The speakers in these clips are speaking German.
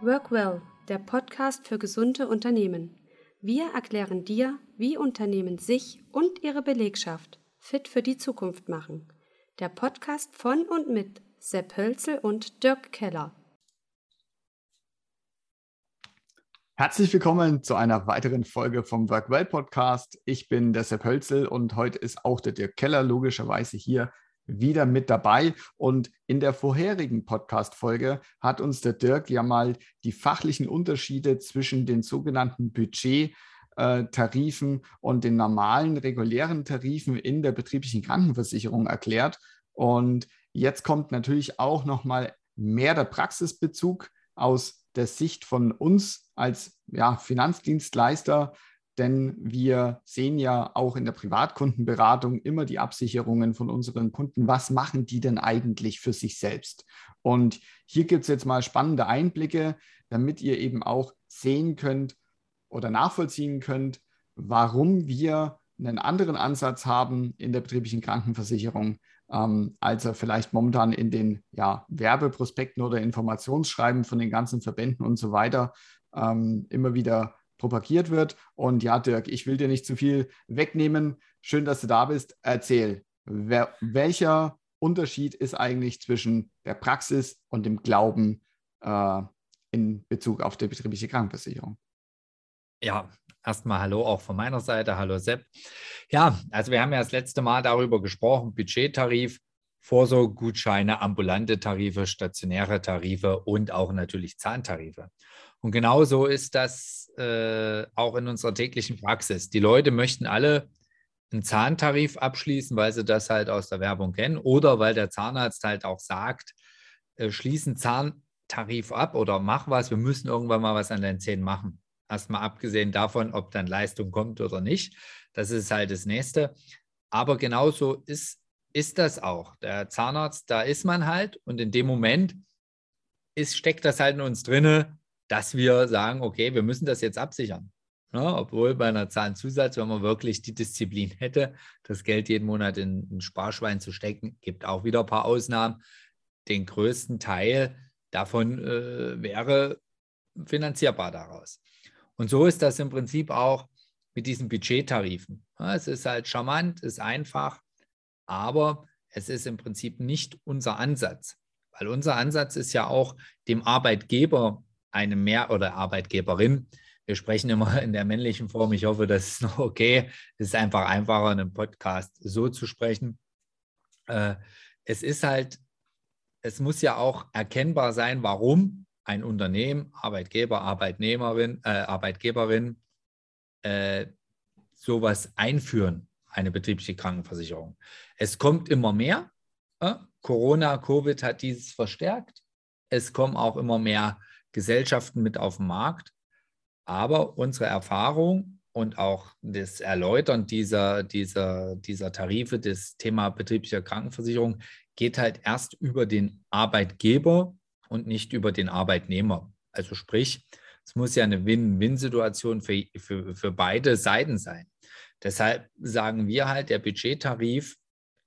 Workwell, der Podcast für gesunde Unternehmen. Wir erklären dir, wie Unternehmen sich und ihre Belegschaft fit für die Zukunft machen. Der Podcast von und mit Sepp Hölzel und Dirk Keller. Herzlich willkommen zu einer weiteren Folge vom Workwell Podcast. Ich bin der Sepp Hölzel und heute ist auch der Dirk Keller logischerweise hier wieder mit dabei. Und in der vorherigen Podcast-Folge hat uns der Dirk ja mal die fachlichen Unterschiede zwischen den sogenannten Budget-Tarifen und den normalen regulären Tarifen in der betrieblichen Krankenversicherung erklärt. Und jetzt kommt natürlich auch noch mal mehr der Praxisbezug aus der Sicht von uns als ja, Finanzdienstleister denn wir sehen ja auch in der Privatkundenberatung immer die Absicherungen von unseren Kunden. Was machen die denn eigentlich für sich selbst? Und hier gibt es jetzt mal spannende Einblicke, damit ihr eben auch sehen könnt oder nachvollziehen könnt, warum wir einen anderen Ansatz haben in der betrieblichen Krankenversicherung, ähm, als er vielleicht momentan in den ja, Werbeprospekten oder Informationsschreiben von den ganzen Verbänden und so weiter ähm, immer wieder propagiert wird. Und ja, Dirk, ich will dir nicht zu viel wegnehmen. Schön, dass du da bist. Erzähl, wer, welcher Unterschied ist eigentlich zwischen der Praxis und dem Glauben äh, in Bezug auf die betriebliche Krankenversicherung? Ja, erstmal Hallo auch von meiner Seite. Hallo Sepp. Ja, also wir haben ja das letzte Mal darüber gesprochen, Budgettarif, Vorsorgegutscheine, ambulante Tarife, stationäre Tarife und auch natürlich Zahntarife. Und genauso ist das äh, auch in unserer täglichen Praxis. Die Leute möchten alle einen Zahntarif abschließen, weil sie das halt aus der Werbung kennen oder weil der Zahnarzt halt auch sagt, äh, schließen Zahntarif ab oder mach was, wir müssen irgendwann mal was an den Zähnen machen. Erstmal abgesehen davon, ob dann Leistung kommt oder nicht. Das ist halt das Nächste. Aber genauso ist, ist das auch. Der Zahnarzt, da ist man halt und in dem Moment ist, steckt das halt in uns drinne, dass wir sagen, okay, wir müssen das jetzt absichern. Ja, obwohl bei einer Zahlenzusatz, wenn man wirklich die Disziplin hätte, das Geld jeden Monat in ein Sparschwein zu stecken, gibt auch wieder ein paar Ausnahmen. Den größten Teil davon äh, wäre finanzierbar daraus. Und so ist das im Prinzip auch mit diesen Budgettarifen. Ja, es ist halt charmant, ist einfach, aber es ist im Prinzip nicht unser Ansatz, weil unser Ansatz ist ja auch dem Arbeitgeber eine Mehr- oder Arbeitgeberin. Wir sprechen immer in der männlichen Form. Ich hoffe, das ist noch okay. Es ist einfach einfacher, in einem Podcast so zu sprechen. Äh, es ist halt, es muss ja auch erkennbar sein, warum ein Unternehmen, Arbeitgeber, Arbeitnehmerin, äh, Arbeitgeberin äh, sowas einführen, eine betriebliche Krankenversicherung. Es kommt immer mehr. Äh, Corona, Covid hat dieses verstärkt. Es kommen auch immer mehr Gesellschaften mit auf den Markt. Aber unsere Erfahrung und auch das Erläutern dieser, dieser, dieser Tarife, das Thema betrieblicher Krankenversicherung, geht halt erst über den Arbeitgeber und nicht über den Arbeitnehmer. Also sprich, es muss ja eine Win-Win-Situation für, für, für beide Seiten sein. Deshalb sagen wir halt, der Budgettarif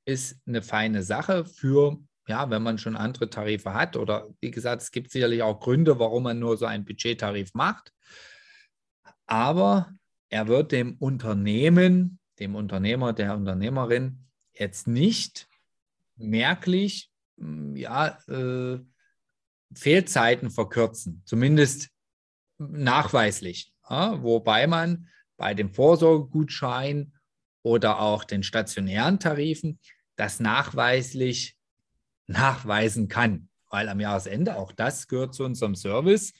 ist eine feine Sache für ja, wenn man schon andere Tarife hat oder wie gesagt, es gibt sicherlich auch Gründe, warum man nur so einen Budgettarif macht. Aber er wird dem Unternehmen, dem Unternehmer, der Unternehmerin jetzt nicht merklich hm, ja, äh, Fehlzeiten verkürzen, zumindest nachweislich. Ja, wobei man bei dem Vorsorgegutschein oder auch den stationären Tarifen das nachweislich nachweisen kann. Weil am Jahresende, auch das gehört zu unserem Service,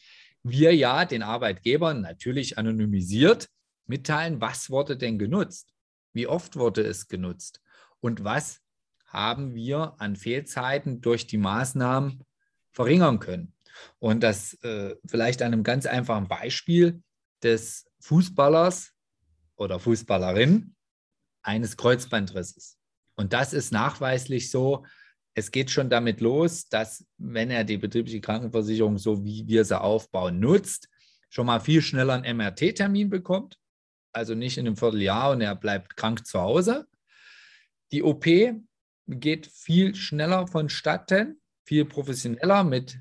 wir ja den Arbeitgebern natürlich anonymisiert mitteilen, was wurde denn genutzt, wie oft wurde es genutzt und was haben wir an Fehlzeiten durch die Maßnahmen verringern können. Und das äh, vielleicht an einem ganz einfachen Beispiel des Fußballers oder Fußballerin eines Kreuzbandrisses. Und das ist nachweislich so, es geht schon damit los, dass wenn er die betriebliche Krankenversicherung, so wie wir sie aufbauen, nutzt, schon mal viel schneller einen MRT-Termin bekommt. Also nicht in einem Vierteljahr und er bleibt krank zu Hause. Die OP geht viel schneller vonstatten, viel professioneller mit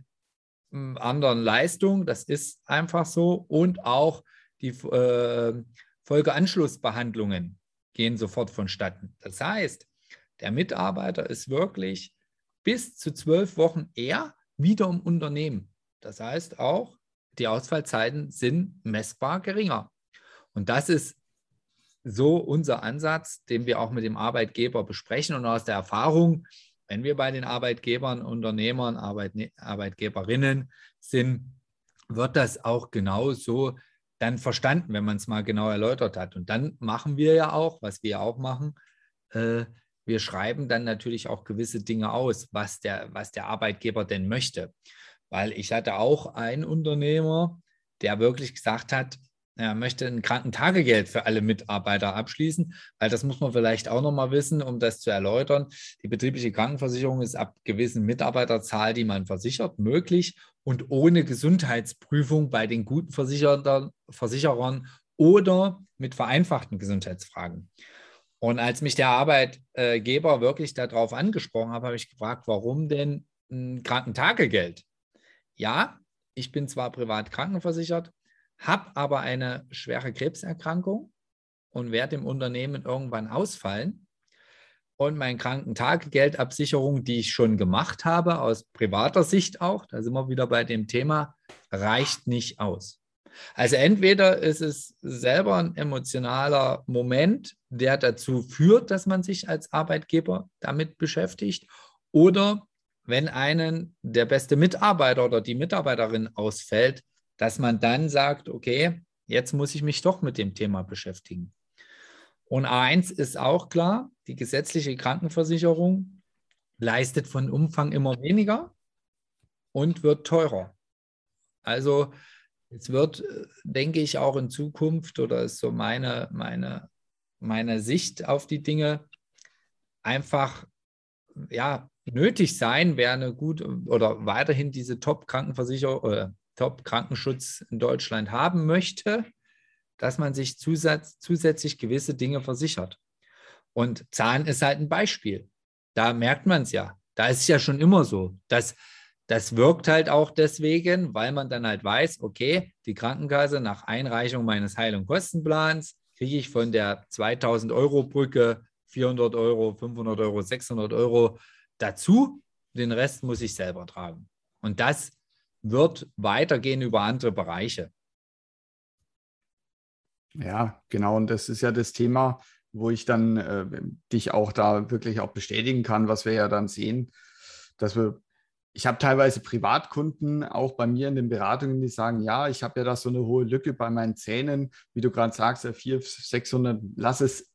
hm, anderen Leistung, das ist einfach so, und auch die äh, Folgeanschlussbehandlungen gehen sofort vonstatten. Das heißt, der Mitarbeiter ist wirklich bis zu zwölf Wochen eher wieder im Unternehmen. Das heißt auch, die Ausfallzeiten sind messbar geringer. Und das ist so unser Ansatz, den wir auch mit dem Arbeitgeber besprechen und aus der Erfahrung, wenn wir bei den Arbeitgebern, Unternehmern, Arbeitne Arbeitgeberinnen sind, wird das auch genau so dann verstanden, wenn man es mal genau erläutert hat. Und dann machen wir ja auch, was wir auch machen, äh, wir schreiben dann natürlich auch gewisse Dinge aus, was der, was der Arbeitgeber denn möchte. Weil ich hatte auch einen Unternehmer, der wirklich gesagt hat, er möchte ein Krankentagegeld für alle Mitarbeiter abschließen, weil das muss man vielleicht auch nochmal wissen, um das zu erläutern. Die betriebliche Krankenversicherung ist ab gewissen Mitarbeiterzahl, die man versichert, möglich und ohne Gesundheitsprüfung bei den guten Versicherern, Versicherern oder mit vereinfachten Gesundheitsfragen. Und als mich der Arbeitgeber wirklich darauf angesprochen hat, habe ich gefragt, warum denn ein Krankentagegeld? Ja, ich bin zwar privat krankenversichert, habe aber eine schwere Krebserkrankung und werde im Unternehmen irgendwann ausfallen. Und meine Krankentagegeldabsicherung, die ich schon gemacht habe, aus privater Sicht auch, da sind wir wieder bei dem Thema, reicht nicht aus. Also entweder ist es selber ein emotionaler Moment, der dazu führt, dass man sich als Arbeitgeber damit beschäftigt, oder wenn einen der beste Mitarbeiter oder die Mitarbeiterin ausfällt, dass man dann sagt, okay, jetzt muss ich mich doch mit dem Thema beschäftigen. Und A1 ist auch klar, die gesetzliche Krankenversicherung leistet von Umfang immer weniger und wird teurer. Also es wird, äh, denke ich, auch in Zukunft, oder ist so meine, meine, meine Sicht auf die Dinge, einfach ja, nötig sein, wer eine gut oder weiterhin diese Top-Krankenversicherung äh, Top-Krankenschutz in Deutschland haben möchte, dass man sich zusatz, zusätzlich gewisse Dinge versichert. Und Zahn ist halt ein Beispiel. Da merkt man es ja. Da ist es ja schon immer so, dass das wirkt halt auch deswegen, weil man dann halt weiß, okay, die Krankenkasse nach Einreichung meines Heil- und Kostenplans kriege ich von der 2000 Euro Brücke 400 Euro, 500 Euro, 600 Euro dazu. Den Rest muss ich selber tragen. Und das wird weitergehen über andere Bereiche. Ja, genau. Und das ist ja das Thema, wo ich dann äh, dich auch da wirklich auch bestätigen kann, was wir ja dann sehen, dass wir ich habe teilweise Privatkunden auch bei mir in den Beratungen, die sagen, ja, ich habe ja da so eine hohe Lücke bei meinen Zähnen, wie du gerade sagst, 400, 600, lass es,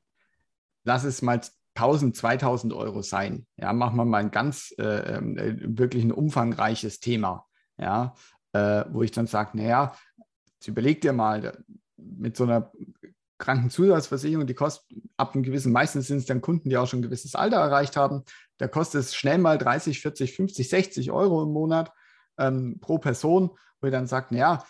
lass es mal 1000, 2000 Euro sein. Ja, machen wir mal ein ganz äh, ähm, äh, wirklich ein umfangreiches Thema. Ja, äh, wo ich dann sage, naja, überleg dir mal, mit so einer Krankenzusatzversicherung, die kostet ab einem gewissen, meistens sind es dann Kunden, die auch schon ein gewisses Alter erreicht haben, da kostet es schnell mal 30, 40, 50, 60 Euro im Monat ähm, pro Person, wo ihr dann sagt, naja,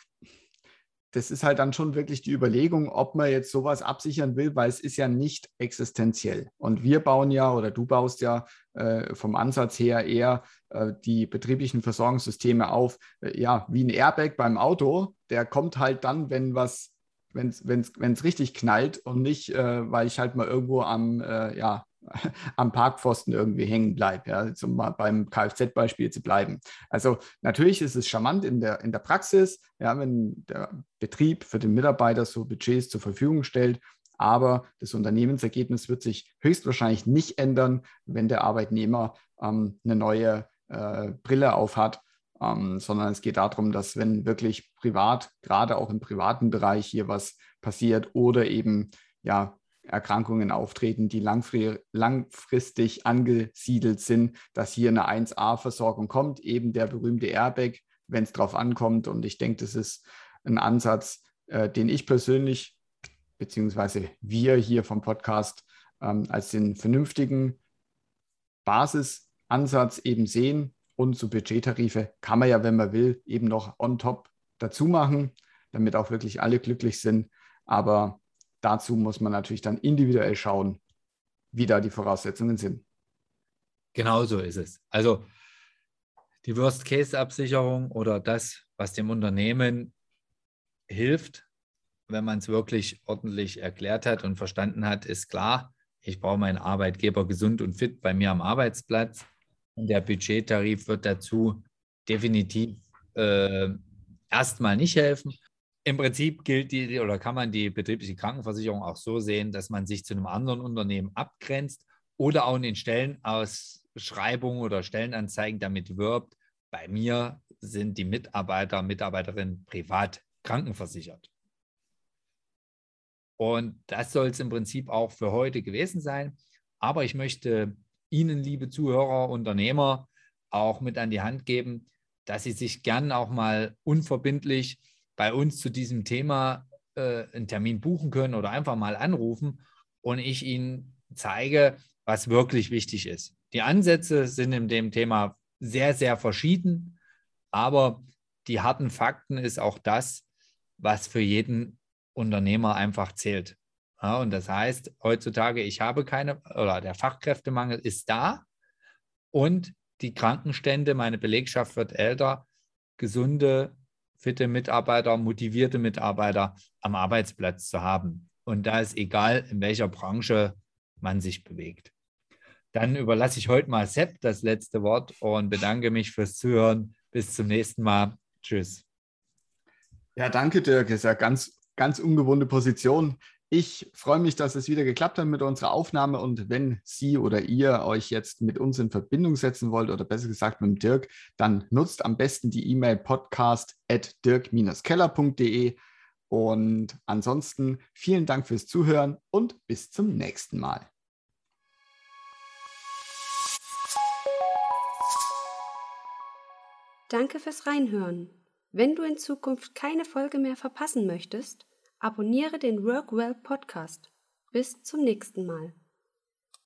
das ist halt dann schon wirklich die Überlegung, ob man jetzt sowas absichern will, weil es ist ja nicht existenziell. Und wir bauen ja oder du baust ja äh, vom Ansatz her eher äh, die betrieblichen Versorgungssysteme auf, äh, ja, wie ein Airbag beim Auto. Der kommt halt dann, wenn was, wenn es richtig knallt und nicht, äh, weil ich halt mal irgendwo am, äh, ja, am Parkpfosten irgendwie hängen bleibe, ja, um mal beim Kfz-Beispiel zu bleiben. Also natürlich ist es charmant in der, in der Praxis, ja, wenn der Betrieb für den Mitarbeiter so Budgets zur Verfügung stellt, aber das Unternehmensergebnis wird sich höchstwahrscheinlich nicht ändern, wenn der Arbeitnehmer ähm, eine neue äh, Brille aufhat, ähm, sondern es geht darum, dass wenn wirklich privat, gerade auch im privaten Bereich hier was passiert oder eben ja Erkrankungen auftreten, die langfristig angesiedelt sind, dass hier eine 1A-Versorgung kommt, eben der berühmte Airbag, wenn es drauf ankommt. Und ich denke, das ist ein Ansatz, äh, den ich persönlich, beziehungsweise wir hier vom Podcast, ähm, als den vernünftigen Basisansatz eben sehen. Und so Budgettarife kann man ja, wenn man will, eben noch on top dazu machen, damit auch wirklich alle glücklich sind. Aber dazu muss man natürlich dann individuell schauen, wie da die Voraussetzungen sind. Genau so ist es. Also die Worst-Case-Absicherung oder das, was dem Unternehmen hilft, wenn man es wirklich ordentlich erklärt hat und verstanden hat, ist klar, ich brauche meinen Arbeitgeber gesund und fit bei mir am Arbeitsplatz. Und der Budgettarif wird dazu definitiv äh, erstmal nicht helfen. Im Prinzip gilt die oder kann man die betriebliche Krankenversicherung auch so sehen, dass man sich zu einem anderen Unternehmen abgrenzt oder auch in den Stellenausschreibungen oder Stellenanzeigen damit wirbt. Bei mir sind die Mitarbeiter, Mitarbeiterinnen privat krankenversichert. Und das soll es im Prinzip auch für heute gewesen sein. Aber ich möchte Ihnen, liebe Zuhörer, Unternehmer, auch mit an die Hand geben, dass Sie sich gern auch mal unverbindlich bei uns zu diesem Thema äh, einen Termin buchen können oder einfach mal anrufen und ich Ihnen zeige, was wirklich wichtig ist. Die Ansätze sind in dem Thema sehr, sehr verschieden, aber die harten Fakten ist auch das, was für jeden Unternehmer einfach zählt. Ja, und das heißt, heutzutage, ich habe keine, oder der Fachkräftemangel ist da und die Krankenstände, meine Belegschaft wird älter, gesunde, fitte Mitarbeiter, motivierte Mitarbeiter am Arbeitsplatz zu haben. Und da ist egal, in welcher Branche man sich bewegt. Dann überlasse ich heute mal Sepp das letzte Wort und bedanke mich fürs Zuhören. Bis zum nächsten Mal. Tschüss. Ja, danke, Dirk. Das ist ja ganz, ganz ungewohnte Position. Ich freue mich, dass es wieder geklappt hat mit unserer Aufnahme. Und wenn Sie oder ihr euch jetzt mit uns in Verbindung setzen wollt, oder besser gesagt mit dem Dirk, dann nutzt am besten die E-Mail podcast at dirk-keller.de. Und ansonsten vielen Dank fürs Zuhören und bis zum nächsten Mal. Danke fürs Reinhören. Wenn du in Zukunft keine Folge mehr verpassen möchtest, abonniere den Workwell Podcast. Bis zum nächsten Mal.